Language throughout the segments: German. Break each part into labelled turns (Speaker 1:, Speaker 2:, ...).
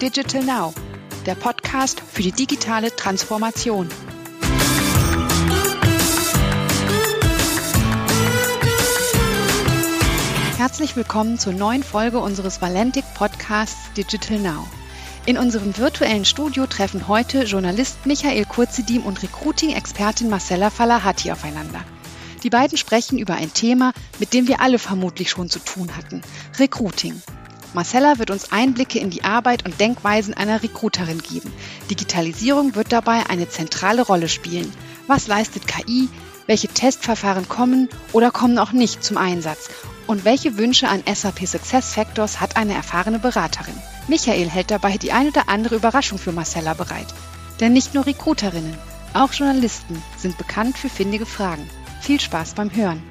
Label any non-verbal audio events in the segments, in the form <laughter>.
Speaker 1: Digital Now, der Podcast für die digitale Transformation. Herzlich willkommen zur neuen Folge unseres Valentic Podcasts Digital Now. In unserem virtuellen Studio treffen heute Journalist Michael Kurzedim und Recruiting-Expertin Marcella Falahati aufeinander. Die beiden sprechen über ein Thema, mit dem wir alle vermutlich schon zu tun hatten. Recruiting. Marcella wird uns Einblicke in die Arbeit und Denkweisen einer Recruiterin geben. Digitalisierung wird dabei eine zentrale Rolle spielen. Was leistet KI? Welche Testverfahren kommen oder kommen auch nicht zum Einsatz? Und welche Wünsche an SAP Success Factors hat eine erfahrene Beraterin? Michael hält dabei die ein oder andere Überraschung für Marcella bereit. Denn nicht nur Recruiterinnen, auch Journalisten sind bekannt für findige Fragen. Viel Spaß beim Hören.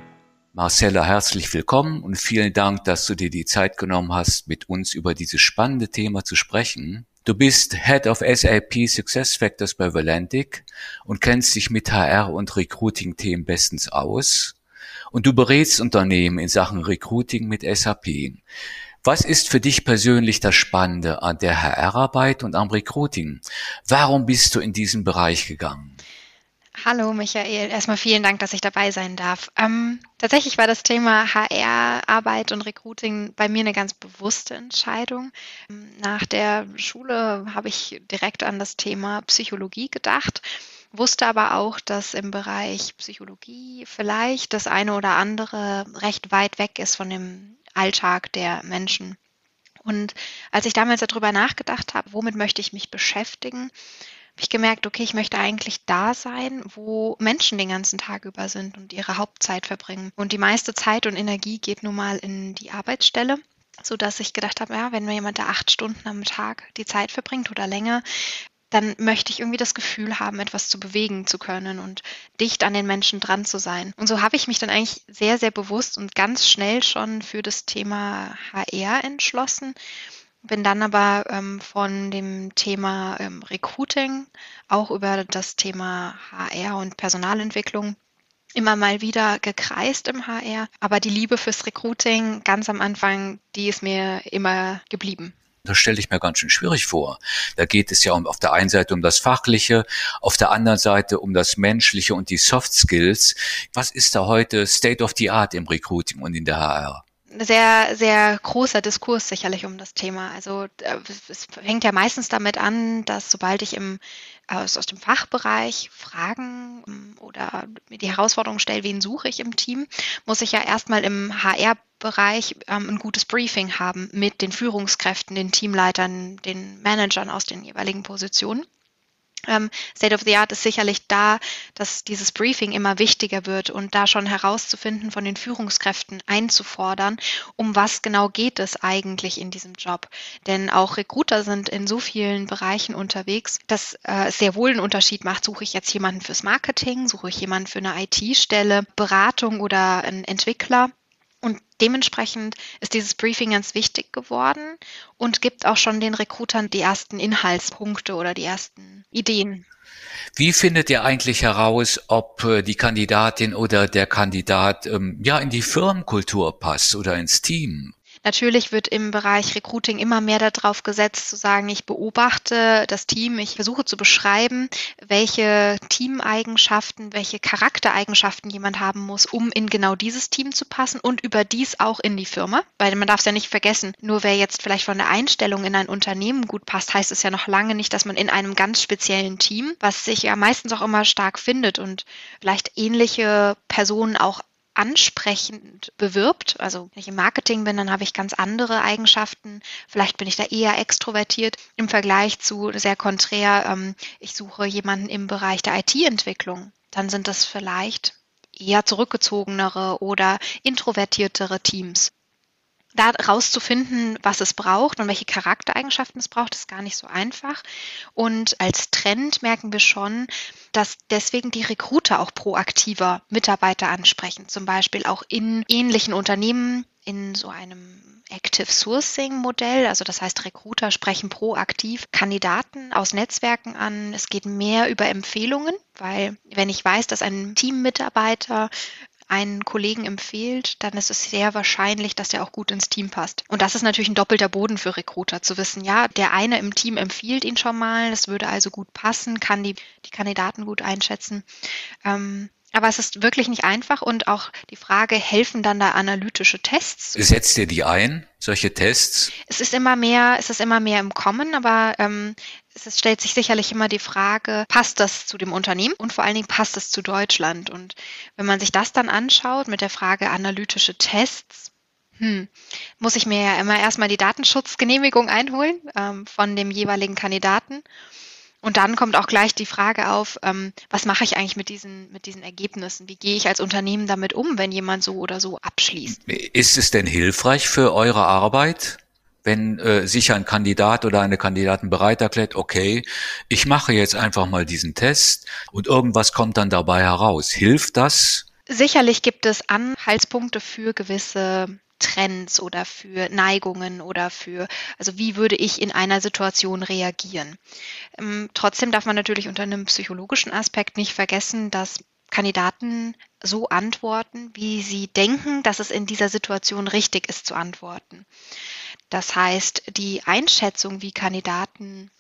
Speaker 2: Marcella, herzlich willkommen und vielen Dank, dass du dir die Zeit genommen hast, mit uns über dieses spannende Thema zu sprechen. Du bist Head of SAP Success Factors bei Valentic und kennst dich mit HR und Recruiting-Themen bestens aus und du berätst Unternehmen in Sachen Recruiting mit SAP. Was ist für dich persönlich das Spannende an der HR-Arbeit und am Recruiting? Warum bist du in diesen Bereich gegangen?
Speaker 3: Hallo Michael, erstmal vielen Dank, dass ich dabei sein darf. Ähm, tatsächlich war das Thema HR-Arbeit und Recruiting bei mir eine ganz bewusste Entscheidung. Nach der Schule habe ich direkt an das Thema Psychologie gedacht wusste aber auch, dass im Bereich Psychologie vielleicht das eine oder andere recht weit weg ist von dem Alltag der Menschen. Und als ich damals darüber nachgedacht habe, womit möchte ich mich beschäftigen, habe ich gemerkt, okay, ich möchte eigentlich da sein, wo Menschen den ganzen Tag über sind und ihre Hauptzeit verbringen. Und die meiste Zeit und Energie geht nun mal in die Arbeitsstelle so dass ich gedacht habe, ja, wenn mir jemand da acht Stunden am Tag die Zeit verbringt oder länger, dann möchte ich irgendwie das Gefühl haben, etwas zu bewegen zu können und dicht an den Menschen dran zu sein. Und so habe ich mich dann eigentlich sehr, sehr bewusst und ganz schnell schon für das Thema HR entschlossen. Bin dann aber ähm, von dem Thema ähm, Recruiting auch über das Thema HR und Personalentwicklung immer mal wieder gekreist im HR. Aber die Liebe fürs Recruiting ganz am Anfang, die ist mir immer geblieben.
Speaker 2: Das stelle ich mir ganz schön schwierig vor. Da geht es ja um, auf der einen Seite um das Fachliche, auf der anderen Seite um das Menschliche und die Soft Skills. Was ist da heute State of the Art im Recruiting und in der HR?
Speaker 3: Sehr, sehr großer Diskurs sicherlich um das Thema. Also äh, es fängt ja meistens damit an, dass sobald ich im, aus, aus dem Fachbereich Fragen ähm, oder mir die Herausforderung stelle, wen suche ich im Team, muss ich ja erstmal im HR Bereich ähm, ein gutes Briefing haben mit den Führungskräften, den Teamleitern, den Managern aus den jeweiligen Positionen. Ähm, State of the Art ist sicherlich da, dass dieses Briefing immer wichtiger wird und da schon herauszufinden, von den Führungskräften einzufordern, um was genau geht es eigentlich in diesem Job. Denn auch Recruiter sind in so vielen Bereichen unterwegs, dass äh, es sehr wohl einen Unterschied macht, suche ich jetzt jemanden fürs Marketing, suche ich jemanden für eine IT-Stelle, Beratung oder einen Entwickler. Und dementsprechend ist dieses Briefing ganz wichtig geworden und gibt auch schon den Recruitern die ersten Inhaltspunkte oder die ersten Ideen.
Speaker 2: Wie findet ihr eigentlich heraus, ob äh, die Kandidatin oder der Kandidat ähm, ja in die Firmenkultur passt oder ins Team?
Speaker 3: Natürlich wird im Bereich Recruiting immer mehr darauf gesetzt, zu sagen, ich beobachte das Team, ich versuche zu beschreiben, welche Teameigenschaften, welche Charaktereigenschaften jemand haben muss, um in genau dieses Team zu passen und überdies auch in die Firma. Weil man darf es ja nicht vergessen, nur wer jetzt vielleicht von der Einstellung in ein Unternehmen gut passt, heißt es ja noch lange nicht, dass man in einem ganz speziellen Team, was sich ja meistens auch immer stark findet und vielleicht ähnliche Personen auch ansprechend bewirbt. Also wenn ich im Marketing bin, dann habe ich ganz andere Eigenschaften. Vielleicht bin ich da eher extrovertiert im Vergleich zu sehr konträr. Ähm, ich suche jemanden im Bereich der IT-Entwicklung. Dann sind das vielleicht eher zurückgezogenere oder introvertiertere Teams da rauszufinden, was es braucht und welche Charaktereigenschaften es braucht, ist gar nicht so einfach. Und als Trend merken wir schon, dass deswegen die Recruiter auch proaktiver Mitarbeiter ansprechen, zum Beispiel auch in ähnlichen Unternehmen in so einem Active Sourcing Modell, also das heißt Recruiter sprechen proaktiv Kandidaten aus Netzwerken an. Es geht mehr über Empfehlungen, weil wenn ich weiß, dass ein Teammitarbeiter einen Kollegen empfiehlt, dann ist es sehr wahrscheinlich, dass der auch gut ins Team passt. Und das ist natürlich ein doppelter Boden für Recruiter, zu wissen, ja, der eine im Team empfiehlt ihn schon mal, das würde also gut passen, kann die, die Kandidaten gut einschätzen. Ähm, aber es ist wirklich nicht einfach und auch die Frage, helfen dann da analytische Tests?
Speaker 2: Setzt ihr die ein, solche Tests?
Speaker 3: Es ist immer mehr, es ist immer mehr im Kommen, aber ähm, es stellt sich sicherlich immer die Frage, passt das zu dem Unternehmen und vor allen Dingen passt es zu Deutschland? Und wenn man sich das dann anschaut mit der Frage analytische Tests, hm, muss ich mir ja immer erstmal die Datenschutzgenehmigung einholen ähm, von dem jeweiligen Kandidaten. Und dann kommt auch gleich die Frage auf, ähm, was mache ich eigentlich mit diesen, mit diesen Ergebnissen? Wie gehe ich als Unternehmen damit um, wenn jemand so oder so abschließt?
Speaker 2: Ist es denn hilfreich für eure Arbeit? wenn äh, sich ein Kandidat oder eine Kandidatin bereit erklärt, okay, ich mache jetzt einfach mal diesen Test und irgendwas kommt dann dabei heraus. Hilft das?
Speaker 3: Sicherlich gibt es Anhaltspunkte für gewisse Trends oder für Neigungen oder für, also wie würde ich in einer Situation reagieren. Ähm, trotzdem darf man natürlich unter einem psychologischen Aspekt nicht vergessen, dass Kandidaten so antworten, wie sie denken, dass es in dieser Situation richtig ist zu antworten. Das heißt, die Einschätzung, wie Kandidaten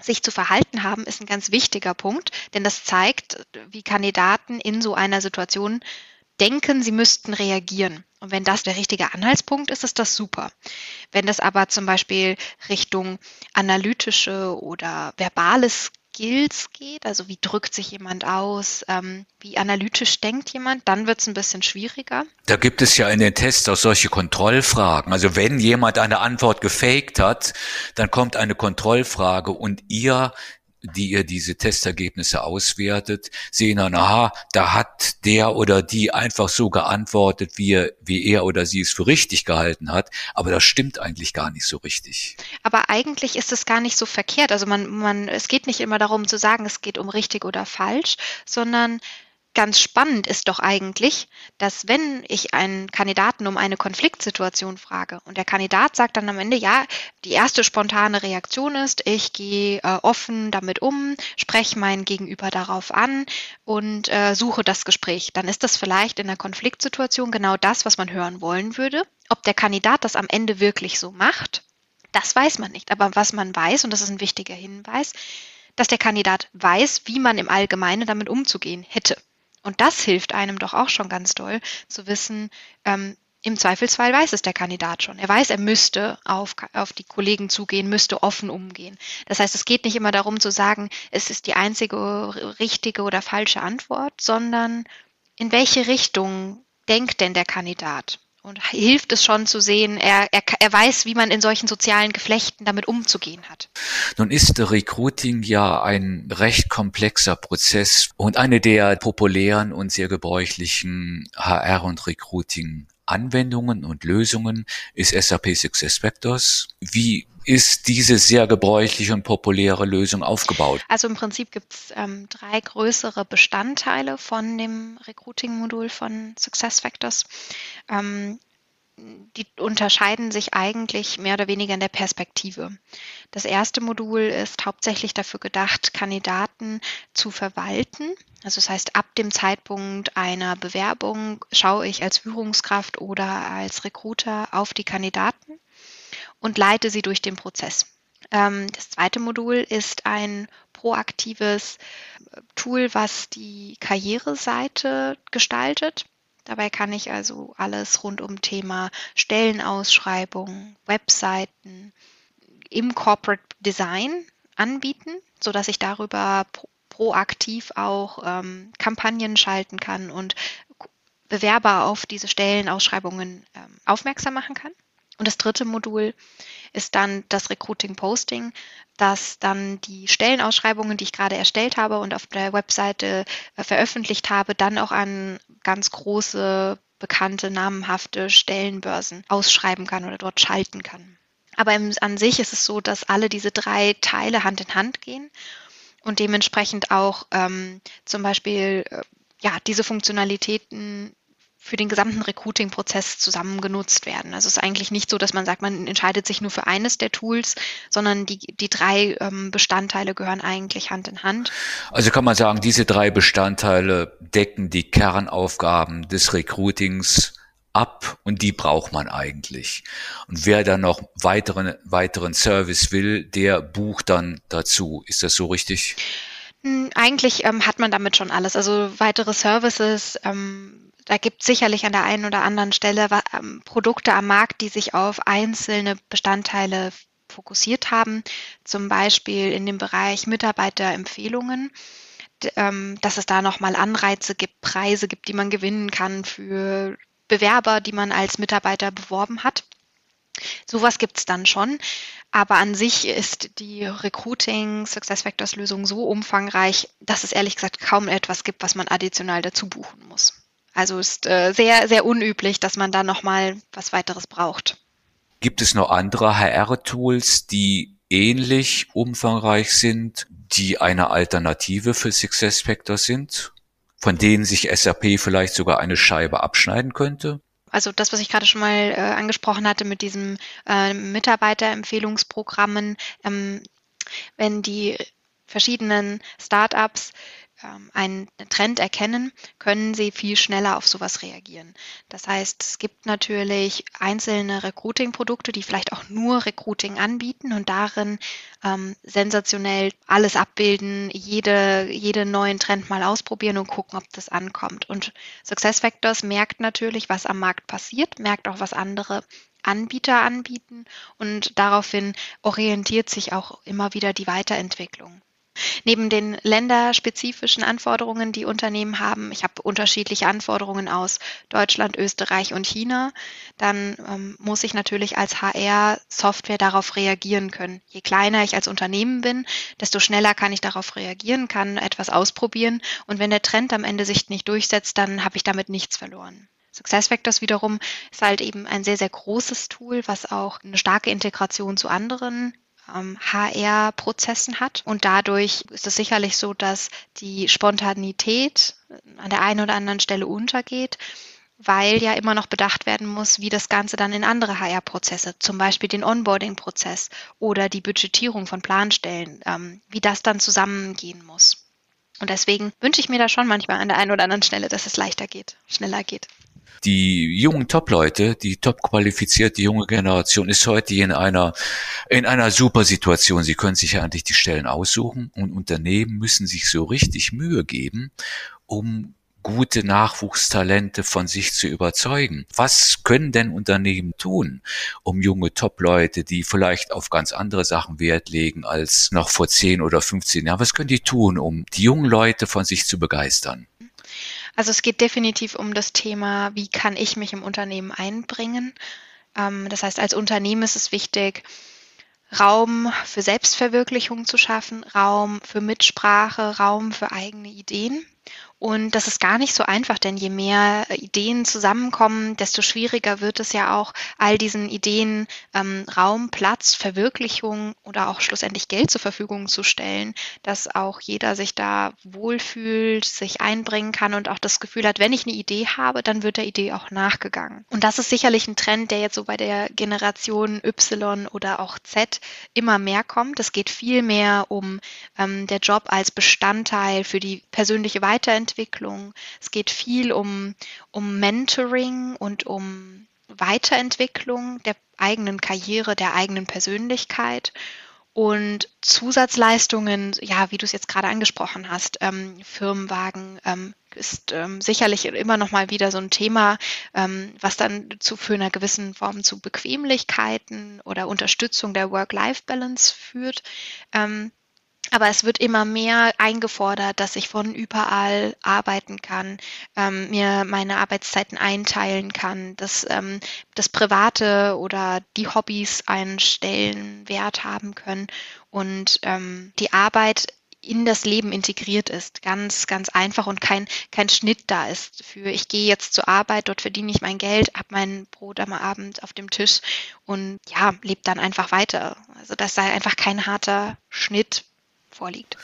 Speaker 3: sich zu verhalten haben, ist ein ganz wichtiger Punkt, denn das zeigt, wie Kandidaten in so einer Situation denken, sie müssten reagieren. Und wenn das der richtige Anhaltspunkt ist, ist das super. Wenn das aber zum Beispiel Richtung analytische oder verbales Skills geht, also wie drückt sich jemand aus, ähm, wie analytisch denkt jemand, dann wird es ein bisschen schwieriger.
Speaker 2: Da gibt es ja in den Tests auch solche Kontrollfragen. Also wenn jemand eine Antwort gefaked hat, dann kommt eine Kontrollfrage und ihr die ihr diese Testergebnisse auswertet, sehen dann, aha, da hat der oder die einfach so geantwortet, wie er, wie er oder sie es für richtig gehalten hat. Aber das stimmt eigentlich gar nicht so richtig.
Speaker 3: Aber eigentlich ist es gar nicht so verkehrt. Also man, man, es geht nicht immer darum zu sagen, es geht um richtig oder falsch, sondern Ganz spannend ist doch eigentlich, dass wenn ich einen Kandidaten um eine Konfliktsituation frage und der Kandidat sagt dann am Ende, ja, die erste spontane Reaktion ist, ich gehe äh, offen damit um, spreche mein Gegenüber darauf an und äh, suche das Gespräch, dann ist das vielleicht in der Konfliktsituation genau das, was man hören wollen würde. Ob der Kandidat das am Ende wirklich so macht, das weiß man nicht. Aber was man weiß, und das ist ein wichtiger Hinweis, dass der Kandidat weiß, wie man im Allgemeinen damit umzugehen hätte. Und das hilft einem doch auch schon ganz doll zu wissen, ähm, im Zweifelsfall weiß es der Kandidat schon. Er weiß, er müsste auf, auf die Kollegen zugehen, müsste offen umgehen. Das heißt, es geht nicht immer darum zu sagen, es ist die einzige richtige oder falsche Antwort, sondern in welche Richtung denkt denn der Kandidat? Und hilft es schon zu sehen, er, er, er weiß, wie man in solchen sozialen Geflechten damit umzugehen hat.
Speaker 2: Nun ist Recruiting ja ein recht komplexer Prozess und eine der populären und sehr gebräuchlichen HR- und Recruiting Anwendungen und Lösungen ist SAP SuccessFactors. Wie ist diese sehr gebräuchliche und populäre Lösung aufgebaut?
Speaker 3: Also im Prinzip gibt es ähm, drei größere Bestandteile von dem Recruiting-Modul von SuccessFactors. Ähm, die unterscheiden sich eigentlich mehr oder weniger in der Perspektive. Das erste Modul ist hauptsächlich dafür gedacht, Kandidaten zu verwalten. Also das heißt, ab dem Zeitpunkt einer Bewerbung schaue ich als Führungskraft oder als Recruiter auf die Kandidaten und leite sie durch den Prozess. Ähm, das zweite Modul ist ein proaktives Tool, was die Karriereseite gestaltet. Dabei kann ich also alles rund um Thema Stellenausschreibung, Webseiten im Corporate Design anbieten, sodass ich darüber proaktiv auch ähm, Kampagnen schalten kann und Bewerber auf diese Stellenausschreibungen ähm, aufmerksam machen kann. Und das dritte Modul ist dann das Recruiting Posting, das dann die Stellenausschreibungen, die ich gerade erstellt habe und auf der Webseite äh, veröffentlicht habe, dann auch an ganz große, bekannte, namenhafte Stellenbörsen ausschreiben kann oder dort schalten kann. Aber im, an sich ist es so, dass alle diese drei Teile Hand in Hand gehen und dementsprechend auch ähm, zum Beispiel äh, ja, diese Funktionalitäten für den gesamten Recruiting-Prozess zusammen genutzt werden. Also es ist eigentlich nicht so, dass man sagt, man entscheidet sich nur für eines der Tools, sondern die, die drei ähm, Bestandteile gehören eigentlich Hand in Hand.
Speaker 2: Also kann man sagen, diese drei Bestandteile decken die Kernaufgaben des Recruitings ab und die braucht man eigentlich. Und wer dann noch weiteren, weiteren Service will, der bucht dann dazu. Ist das so richtig?
Speaker 3: Hm, eigentlich ähm, hat man damit schon alles. Also weitere Services, ähm, da gibt es sicherlich an der einen oder anderen Stelle ähm, Produkte am Markt, die sich auf einzelne Bestandteile fokussiert haben, zum Beispiel in dem Bereich Mitarbeiterempfehlungen, ähm, dass es da nochmal Anreize gibt, Preise gibt, die man gewinnen kann für Bewerber, die man als Mitarbeiter beworben hat. Sowas gibt es dann schon. Aber an sich ist die Recruiting Success Factors Lösung so umfangreich, dass es ehrlich gesagt kaum etwas gibt, was man additional dazu buchen muss. Also ist äh, sehr, sehr unüblich, dass man da nochmal was weiteres braucht.
Speaker 2: Gibt es noch andere HR-Tools, die ähnlich umfangreich sind, die eine Alternative für Success Factors sind, von denen sich SAP vielleicht sogar eine Scheibe abschneiden könnte?
Speaker 3: Also das, was ich gerade schon mal äh, angesprochen hatte mit diesen äh, Mitarbeiterempfehlungsprogrammen, ähm, wenn die verschiedenen Startups einen Trend erkennen, können sie viel schneller auf sowas reagieren. Das heißt, es gibt natürlich einzelne Recruiting-Produkte, die vielleicht auch nur Recruiting anbieten und darin ähm, sensationell alles abbilden, jede, jeden neuen Trend mal ausprobieren und gucken, ob das ankommt. Und SuccessFactors merkt natürlich, was am Markt passiert, merkt auch, was andere Anbieter anbieten und daraufhin orientiert sich auch immer wieder die Weiterentwicklung. Neben den länderspezifischen Anforderungen, die Unternehmen haben, ich habe unterschiedliche Anforderungen aus Deutschland, Österreich und China, dann ähm, muss ich natürlich als HR-Software darauf reagieren können. Je kleiner ich als Unternehmen bin, desto schneller kann ich darauf reagieren, kann etwas ausprobieren und wenn der Trend am Ende sich nicht durchsetzt, dann habe ich damit nichts verloren. SuccessFactors wiederum ist halt eben ein sehr, sehr großes Tool, was auch eine starke Integration zu anderen HR-Prozessen ähm, hat. Und dadurch ist es sicherlich so, dass die Spontanität an der einen oder anderen Stelle untergeht, weil ja immer noch bedacht werden muss, wie das Ganze dann in andere HR-Prozesse, zum Beispiel den Onboarding-Prozess oder die Budgetierung von Planstellen, ähm, wie das dann zusammengehen muss. Und deswegen wünsche ich mir da schon manchmal an der einen oder anderen Stelle, dass es leichter geht, schneller geht.
Speaker 2: Die jungen Top-Leute, die top qualifizierte junge Generation ist heute in einer, in einer super Situation. Sie können sich ja eigentlich die Stellen aussuchen und Unternehmen müssen sich so richtig Mühe geben, um gute Nachwuchstalente von sich zu überzeugen. Was können denn Unternehmen tun, um junge Top-Leute, die vielleicht auf ganz andere Sachen Wert legen als noch vor 10 oder 15 Jahren, was können die tun, um die jungen Leute von sich zu begeistern?
Speaker 3: Also es geht definitiv um das Thema, wie kann ich mich im Unternehmen einbringen. Ähm, das heißt, als Unternehmen ist es wichtig, Raum für Selbstverwirklichung zu schaffen, Raum für Mitsprache, Raum für eigene Ideen. Und das ist gar nicht so einfach, denn je mehr Ideen zusammenkommen, desto schwieriger wird es ja auch, all diesen Ideen ähm, Raum, Platz, Verwirklichung oder auch schlussendlich Geld zur Verfügung zu stellen, dass auch jeder sich da wohlfühlt, sich einbringen kann und auch das Gefühl hat, wenn ich eine Idee habe, dann wird der Idee auch nachgegangen. Und das ist sicherlich ein Trend, der jetzt so bei der Generation Y oder auch Z immer mehr kommt. Es geht viel mehr um ähm, der Job als Bestandteil für die persönliche Weiterentwicklung Weiterentwicklung. Es geht viel um, um Mentoring und um Weiterentwicklung der eigenen Karriere, der eigenen Persönlichkeit. Und Zusatzleistungen, ja, wie du es jetzt gerade angesprochen hast, ähm, Firmenwagen ähm, ist ähm, sicherlich immer noch mal wieder so ein Thema, ähm, was dann zu für einer gewissen Form zu Bequemlichkeiten oder Unterstützung der Work-Life-Balance führt. Aber es wird immer mehr eingefordert, dass ich von überall arbeiten kann, ähm, mir meine Arbeitszeiten einteilen kann, dass ähm, das Private oder die Hobbys einen Stellenwert haben können und ähm, die Arbeit in das Leben integriert ist, ganz, ganz einfach und kein, kein Schnitt da ist für, ich gehe jetzt zur Arbeit, dort verdiene ich mein Geld, habe mein Brot am Abend auf dem Tisch und ja, lebe dann einfach weiter. Also das sei einfach kein harter Schnitt vorliegt.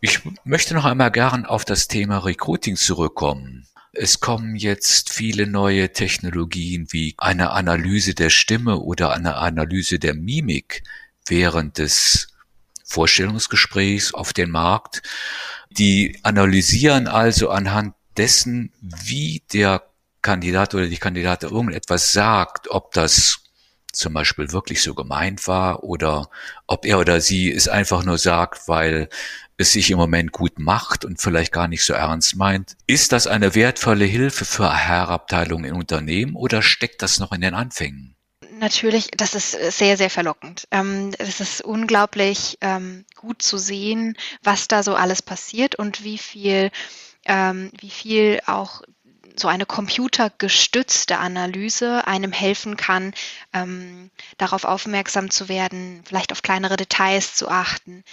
Speaker 2: Ich möchte noch einmal gern auf das Thema Recruiting zurückkommen. Es kommen jetzt viele neue Technologien wie eine Analyse der Stimme oder eine Analyse der Mimik während des Vorstellungsgesprächs auf den Markt. Die analysieren also anhand dessen, wie der Kandidat oder die Kandidatin irgendetwas sagt, ob das zum Beispiel wirklich so gemeint war oder ob er oder sie es einfach nur sagt, weil es sich im Moment gut macht und vielleicht gar nicht so ernst meint. Ist das eine wertvolle Hilfe für HR-Abteilungen in Unternehmen oder steckt das noch in den Anfängen?
Speaker 3: Natürlich, das ist sehr, sehr verlockend. Ähm, es ist unglaublich ähm, gut zu sehen, was da so alles passiert und wie viel, ähm, wie viel auch so eine computergestützte Analyse einem helfen kann, ähm, darauf aufmerksam zu werden, vielleicht auf kleinere Details zu achten.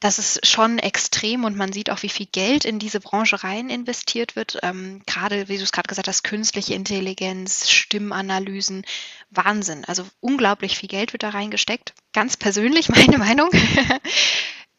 Speaker 3: Das ist schon extrem und man sieht auch, wie viel Geld in diese Branche rein investiert wird. Ähm, gerade, wie du es gerade gesagt hast, künstliche Intelligenz, Stimmanalysen, Wahnsinn. Also unglaublich viel Geld wird da reingesteckt. Ganz persönlich <laughs> meine Meinung.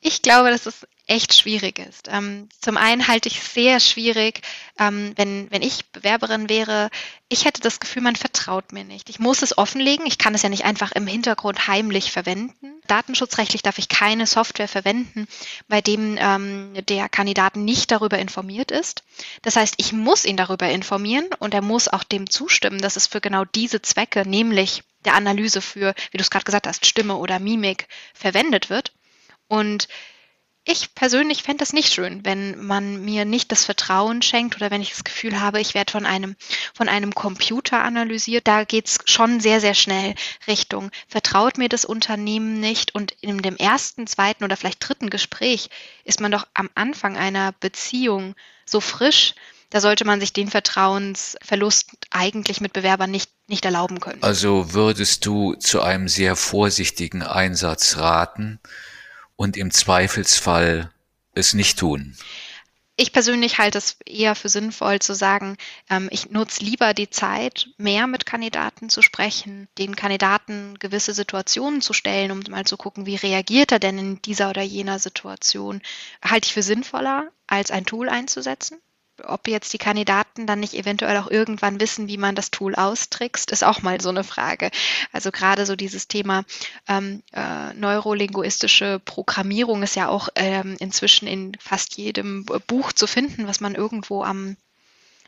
Speaker 3: Ich glaube, dass es echt schwierig ist. Ähm, zum einen halte ich es sehr schwierig, ähm, wenn, wenn ich Bewerberin wäre, ich hätte das Gefühl, man vertraut mir nicht. Ich muss es offenlegen. Ich kann es ja nicht einfach im Hintergrund heimlich verwenden. Datenschutzrechtlich darf ich keine Software verwenden, bei dem ähm, der Kandidat nicht darüber informiert ist. Das heißt, ich muss ihn darüber informieren und er muss auch dem zustimmen, dass es für genau diese Zwecke, nämlich der Analyse für, wie du es gerade gesagt hast, Stimme oder Mimik verwendet wird. Und ich persönlich fände es nicht schön, wenn man mir nicht das Vertrauen schenkt oder wenn ich das Gefühl habe, ich werde von einem, von einem Computer analysiert. Da geht es schon sehr, sehr schnell Richtung, vertraut mir das Unternehmen nicht. Und in dem ersten, zweiten oder vielleicht dritten Gespräch ist man doch am Anfang einer Beziehung so frisch, da sollte man sich den Vertrauensverlust eigentlich mit Bewerbern nicht, nicht erlauben können.
Speaker 2: Also würdest du zu einem sehr vorsichtigen Einsatz raten? Und im Zweifelsfall es nicht tun?
Speaker 3: Ich persönlich halte es eher für sinnvoll zu sagen, ähm, ich nutze lieber die Zeit, mehr mit Kandidaten zu sprechen, den Kandidaten gewisse Situationen zu stellen, um mal zu gucken, wie reagiert er denn in dieser oder jener Situation, halte ich für sinnvoller, als ein Tool einzusetzen ob jetzt die Kandidaten dann nicht eventuell auch irgendwann wissen, wie man das Tool austrickst, ist auch mal so eine Frage. Also gerade so dieses Thema ähm, äh, neurolinguistische Programmierung ist ja auch ähm, inzwischen in fast jedem Buch zu finden, was man irgendwo am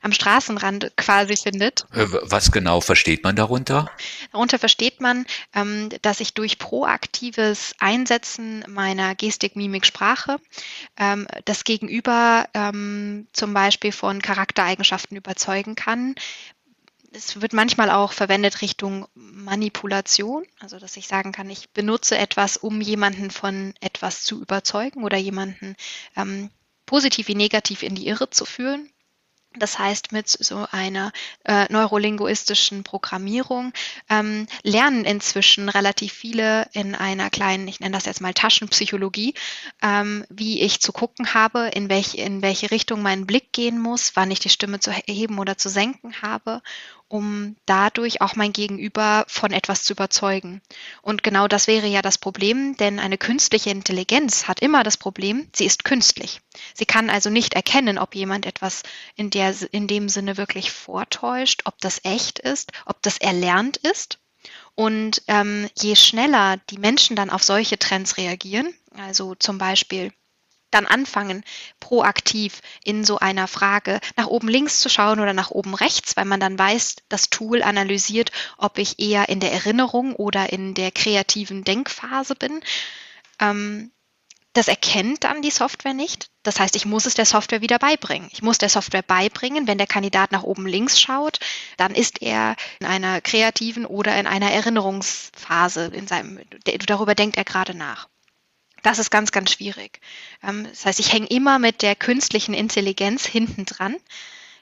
Speaker 3: am Straßenrand quasi findet.
Speaker 2: Äh, was genau versteht man darunter?
Speaker 3: Darunter versteht man, ähm, dass ich durch proaktives Einsetzen meiner Gestik, Mimik, Sprache ähm, das Gegenüber ähm, zum Beispiel von Charaktereigenschaften überzeugen kann. Es wird manchmal auch verwendet Richtung Manipulation, also dass ich sagen kann, ich benutze etwas, um jemanden von etwas zu überzeugen oder jemanden ähm, positiv wie negativ in die Irre zu führen. Das heißt, mit so einer äh, neurolinguistischen Programmierung ähm, lernen inzwischen relativ viele in einer kleinen, ich nenne das jetzt mal Taschenpsychologie, ähm, wie ich zu gucken habe, in, welch, in welche Richtung mein Blick gehen muss, wann ich die Stimme zu heben oder zu senken habe um dadurch auch mein Gegenüber von etwas zu überzeugen. Und genau das wäre ja das Problem, denn eine künstliche Intelligenz hat immer das Problem, sie ist künstlich. Sie kann also nicht erkennen, ob jemand etwas in, der, in dem Sinne wirklich vortäuscht, ob das echt ist, ob das erlernt ist. Und ähm, je schneller die Menschen dann auf solche Trends reagieren, also zum Beispiel dann anfangen, proaktiv in so einer Frage nach oben links zu schauen oder nach oben rechts, weil man dann weiß, das Tool analysiert, ob ich eher in der Erinnerung oder in der kreativen Denkphase bin. Ähm, das erkennt dann die Software nicht. Das heißt, ich muss es der Software wieder beibringen. Ich muss der Software beibringen, wenn der Kandidat nach oben links schaut, dann ist er in einer kreativen oder in einer Erinnerungsphase. In seinem, darüber denkt er gerade nach. Das ist ganz, ganz schwierig. Ähm, das heißt, ich hänge immer mit der künstlichen Intelligenz hinten dran.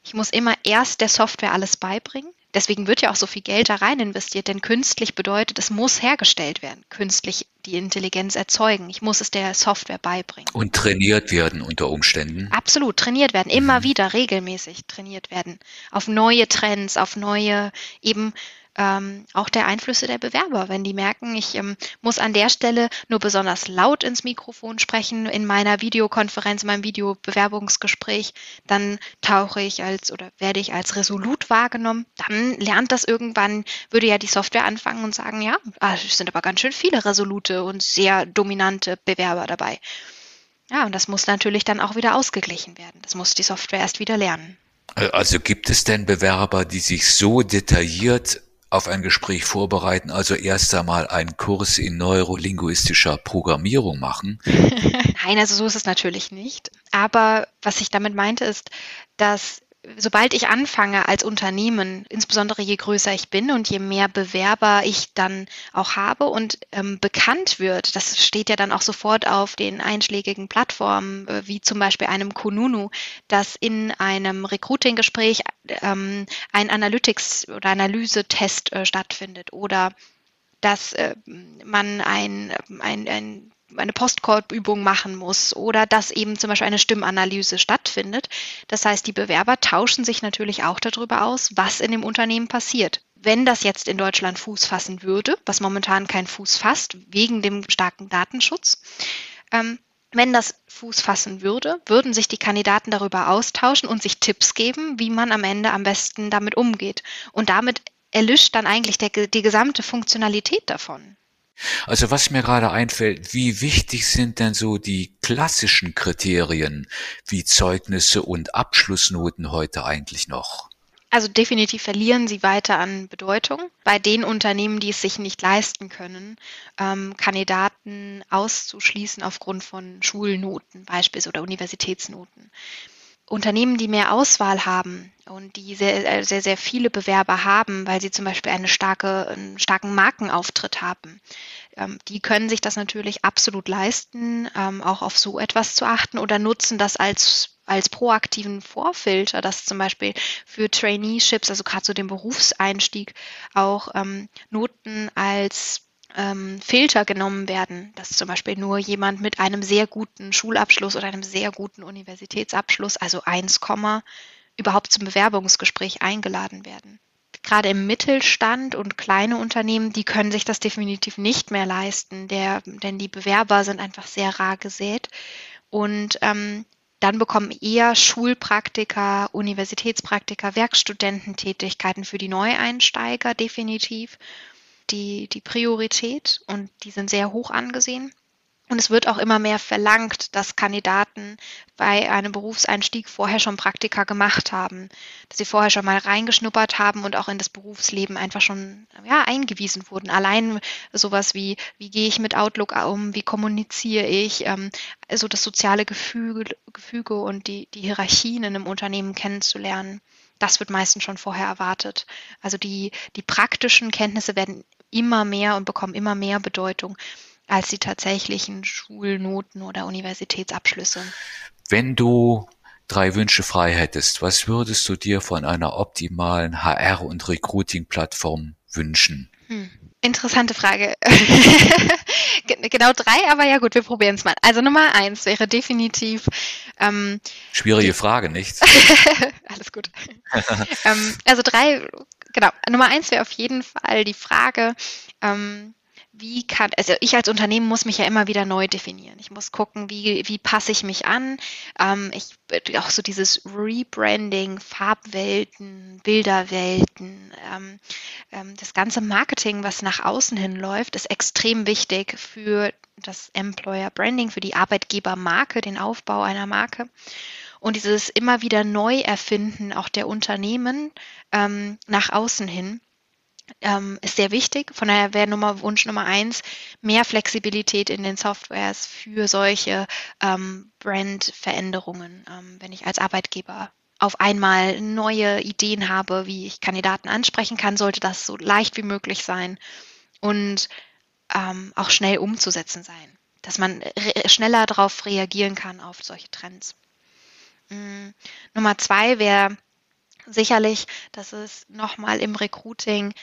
Speaker 3: Ich muss immer erst der Software alles beibringen. Deswegen wird ja auch so viel Geld da rein investiert, denn künstlich bedeutet, es muss hergestellt werden, künstlich die Intelligenz erzeugen. Ich muss es der Software beibringen.
Speaker 2: Und trainiert werden unter Umständen.
Speaker 3: Absolut, trainiert werden, immer mhm. wieder regelmäßig trainiert werden. Auf neue Trends, auf neue eben ähm, auch der Einflüsse der Bewerber. Wenn die merken, ich ähm, muss an der Stelle nur besonders laut ins Mikrofon sprechen in meiner Videokonferenz, in meinem Videobewerbungsgespräch, dann tauche ich als oder werde ich als resolut wahrgenommen. Dann lernt das irgendwann, würde ja die Software anfangen und sagen, ja, ah, es sind aber ganz schön viele resolute und sehr dominante Bewerber dabei. Ja, und das muss natürlich dann auch wieder ausgeglichen werden. Das muss die Software erst wieder lernen.
Speaker 2: Also gibt es denn Bewerber, die sich so detailliert auf ein Gespräch vorbereiten, also erst einmal einen Kurs in neurolinguistischer Programmierung machen? <laughs>
Speaker 3: Nein, also so ist es natürlich nicht. Aber was ich damit meinte, ist, dass sobald ich anfange als Unternehmen, insbesondere je größer ich bin und je mehr Bewerber ich dann auch habe und ähm, bekannt wird, das steht ja dann auch sofort auf den einschlägigen Plattformen, äh, wie zum Beispiel einem Kununu, dass in einem Recruiting-Gespräch ähm, ein Analytics- oder Analysetest äh, stattfindet oder dass äh, man ein, ein, ein eine Postcode-Übung machen muss oder dass eben zum Beispiel eine Stimmanalyse stattfindet. Das heißt, die Bewerber tauschen sich natürlich auch darüber aus, was in dem Unternehmen passiert. Wenn das jetzt in Deutschland Fuß fassen würde, was momentan kein Fuß fasst, wegen dem starken Datenschutz, ähm, wenn das Fuß fassen würde, würden sich die Kandidaten darüber austauschen und sich Tipps geben, wie man am Ende am besten damit umgeht. Und damit erlischt dann eigentlich der, die gesamte Funktionalität davon.
Speaker 2: Also was mir gerade einfällt, wie wichtig sind denn so die klassischen Kriterien wie Zeugnisse und Abschlussnoten heute eigentlich noch?
Speaker 3: Also definitiv verlieren sie weiter an Bedeutung. Bei den Unternehmen, die es sich nicht leisten können, ähm, Kandidaten auszuschließen aufgrund von Schulnoten beispielsweise oder Universitätsnoten. Unternehmen, die mehr Auswahl haben und die sehr, äh, sehr, sehr viele Bewerber haben, weil sie zum Beispiel eine starke, einen starken Markenauftritt haben, ähm, die können sich das natürlich absolut leisten, ähm, auch auf so etwas zu achten oder nutzen das als als proaktiven Vorfilter, dass zum Beispiel für Traineeships, also gerade zu dem Berufseinstieg, auch ähm, Noten als ähm, Filter genommen werden, dass zum Beispiel nur jemand mit einem sehr guten Schulabschluss oder einem sehr guten Universitätsabschluss, also 1, überhaupt zum Bewerbungsgespräch eingeladen werden. Gerade im Mittelstand und kleine Unternehmen, die können sich das definitiv nicht mehr leisten, der, denn die Bewerber sind einfach sehr rar gesät. Und ähm, dann bekommen eher Schulpraktiker, Universitätspraktiker, Werkstudententätigkeiten für die Neueinsteiger definitiv die, die Priorität und die sind sehr hoch angesehen. Und es wird auch immer mehr verlangt, dass Kandidaten bei einem Berufseinstieg vorher schon Praktika gemacht haben, dass sie vorher schon mal reingeschnuppert haben und auch in das Berufsleben einfach schon ja, eingewiesen wurden. Allein sowas wie, wie gehe ich mit Outlook um, wie kommuniziere ich, ähm, also das soziale Gefüge, Gefüge und die, die Hierarchien in einem Unternehmen kennenzulernen. Das wird meistens schon vorher erwartet. Also die, die praktischen Kenntnisse werden immer mehr und bekommen immer mehr Bedeutung als die tatsächlichen Schulnoten oder Universitätsabschlüsse.
Speaker 2: Wenn du drei Wünsche frei hättest, was würdest du dir von einer optimalen HR- und Recruiting-Plattform wünschen? Hm.
Speaker 3: Interessante Frage. <laughs> genau drei, aber ja gut, wir probieren es mal. Also Nummer eins wäre definitiv.
Speaker 2: Ähm, Schwierige Frage, nicht? <laughs>
Speaker 3: Alles gut. <laughs> ähm, also drei, genau. Nummer eins wäre auf jeden Fall die Frage, ähm, wie kann, also ich als Unternehmen muss mich ja immer wieder neu definieren. Ich muss gucken, wie, wie passe ich mich an. Ähm, ich auch so dieses Rebranding, Farbwelten, Bilderwelten, ähm, ähm, das ganze Marketing, was nach außen hin läuft, ist extrem wichtig für das Employer Branding, für die Arbeitgebermarke, den Aufbau einer Marke. Und dieses immer wieder Neuerfinden auch der Unternehmen ähm, nach außen hin ähm, ist sehr wichtig. Von daher wäre Nummer, Wunsch Nummer eins mehr Flexibilität in den Softwares für solche ähm, Brandveränderungen, ähm, wenn ich als Arbeitgeber auf einmal neue Ideen habe, wie ich Kandidaten ansprechen kann, sollte das so leicht wie möglich sein und ähm, auch schnell umzusetzen sein, dass man schneller darauf reagieren kann auf solche Trends. Mhm. Nummer zwei wäre sicherlich, dass es nochmal im Recruiting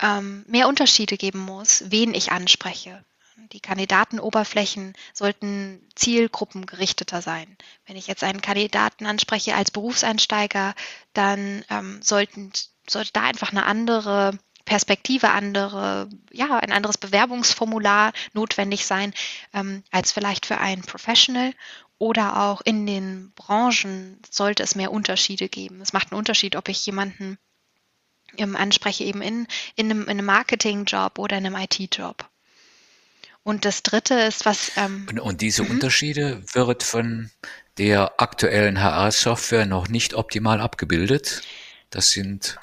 Speaker 3: ähm, mehr Unterschiede geben muss, wen ich anspreche. Die Kandidatenoberflächen sollten zielgruppengerichteter sein. Wenn ich jetzt einen Kandidaten anspreche als Berufseinsteiger, dann ähm, sollten, sollte da einfach eine andere Perspektive, andere, ja, ein anderes Bewerbungsformular notwendig sein ähm, als vielleicht für einen Professional. Oder auch in den Branchen sollte es mehr Unterschiede geben. Es macht einen Unterschied, ob ich jemanden ähm, anspreche, eben in, in einem, in einem Marketing-Job oder in einem IT-Job. Und das Dritte ist, was.
Speaker 2: Ähm, und, und, diese mhm. Unterschiede wird von der aktuellen HR-Software noch nicht optimal abgebildet. Das sind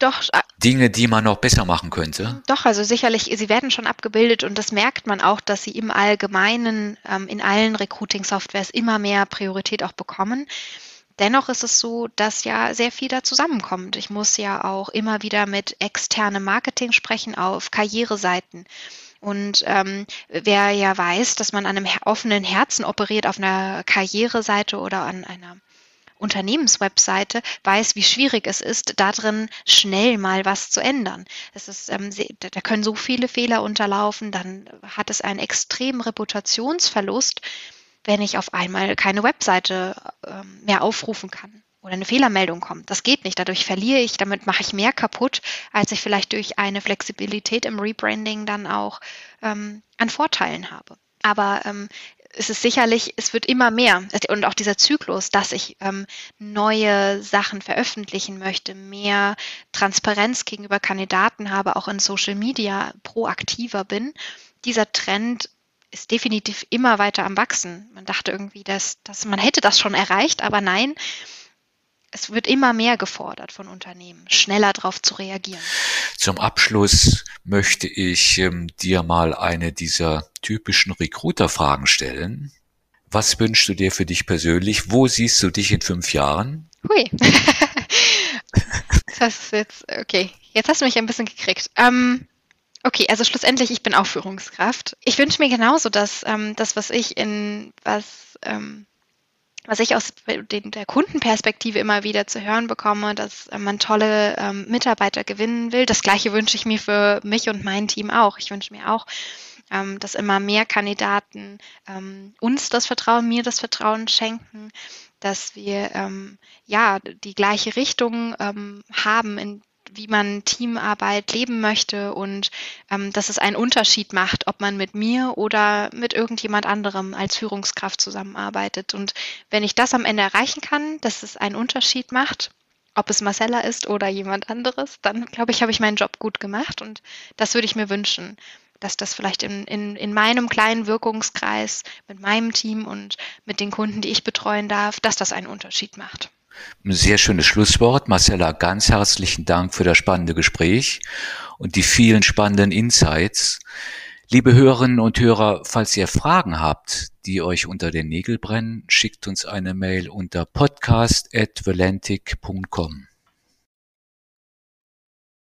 Speaker 2: doch, äh, Dinge, die man noch besser machen könnte.
Speaker 3: Doch, also sicherlich, sie werden schon abgebildet und das merkt man auch, dass sie im Allgemeinen ähm, in allen Recruiting-Softwares immer mehr Priorität auch bekommen. Dennoch ist es so, dass ja sehr viel da zusammenkommt. Ich muss ja auch immer wieder mit externem Marketing sprechen auf Karriereseiten. Und ähm, wer ja weiß, dass man an einem offenen Herzen operiert auf einer Karriereseite oder an einer Unternehmenswebseite weiß, wie schwierig es ist, darin schnell mal was zu ändern. Es ist, ähm, da können so viele Fehler unterlaufen, dann hat es einen extremen Reputationsverlust, wenn ich auf einmal keine Webseite ähm, mehr aufrufen kann oder eine Fehlermeldung kommt. Das geht nicht. Dadurch verliere ich, damit mache ich mehr kaputt, als ich vielleicht durch eine Flexibilität im Rebranding dann auch ähm, an Vorteilen habe. Aber ähm, es ist sicherlich, es wird immer mehr. Und auch dieser Zyklus, dass ich ähm, neue Sachen veröffentlichen möchte, mehr Transparenz gegenüber Kandidaten habe, auch in Social Media proaktiver bin. Dieser Trend ist definitiv immer weiter am Wachsen. Man dachte irgendwie, dass, dass man hätte das schon erreicht, aber nein, es wird immer mehr gefordert von Unternehmen, schneller darauf zu reagieren.
Speaker 2: Zum Abschluss möchte ich ähm, dir mal eine dieser typischen Recruiter-Fragen stellen. Was wünschst du dir für dich persönlich? Wo siehst du dich in fünf Jahren? Hui. <laughs>
Speaker 3: das ist jetzt, okay. Jetzt hast du mich ein bisschen gekriegt. Ähm, okay, also schlussendlich, ich bin auch Führungskraft. Ich wünsche mir genauso, dass ähm, das, was ich in, was, ähm, was ich aus der Kundenperspektive immer wieder zu hören bekomme, dass äh, man tolle ähm, Mitarbeiter gewinnen will. Das gleiche wünsche ich mir für mich und mein Team auch. Ich wünsche mir auch, ähm, dass immer mehr Kandidaten ähm, uns das Vertrauen, mir das Vertrauen schenken, dass wir ähm, ja die gleiche Richtung ähm, haben, in wie man Teamarbeit leben möchte und ähm, dass es einen Unterschied macht, ob man mit mir oder mit irgendjemand anderem als Führungskraft zusammenarbeitet. Und wenn ich das am Ende erreichen kann, dass es einen Unterschied macht, ob es Marcella ist oder jemand anderes, dann glaube ich, habe ich meinen Job gut gemacht und das würde ich mir wünschen, dass das vielleicht in, in, in meinem kleinen Wirkungskreis mit meinem Team und mit den Kunden, die ich betreuen darf, dass das einen Unterschied macht.
Speaker 2: Ein sehr schönes Schlusswort. Marcella, ganz herzlichen Dank für das spannende Gespräch und die vielen spannenden Insights. Liebe Hörerinnen und Hörer, falls ihr Fragen habt, die euch unter den Nägel brennen, schickt uns eine Mail unter podcast.valentic.com.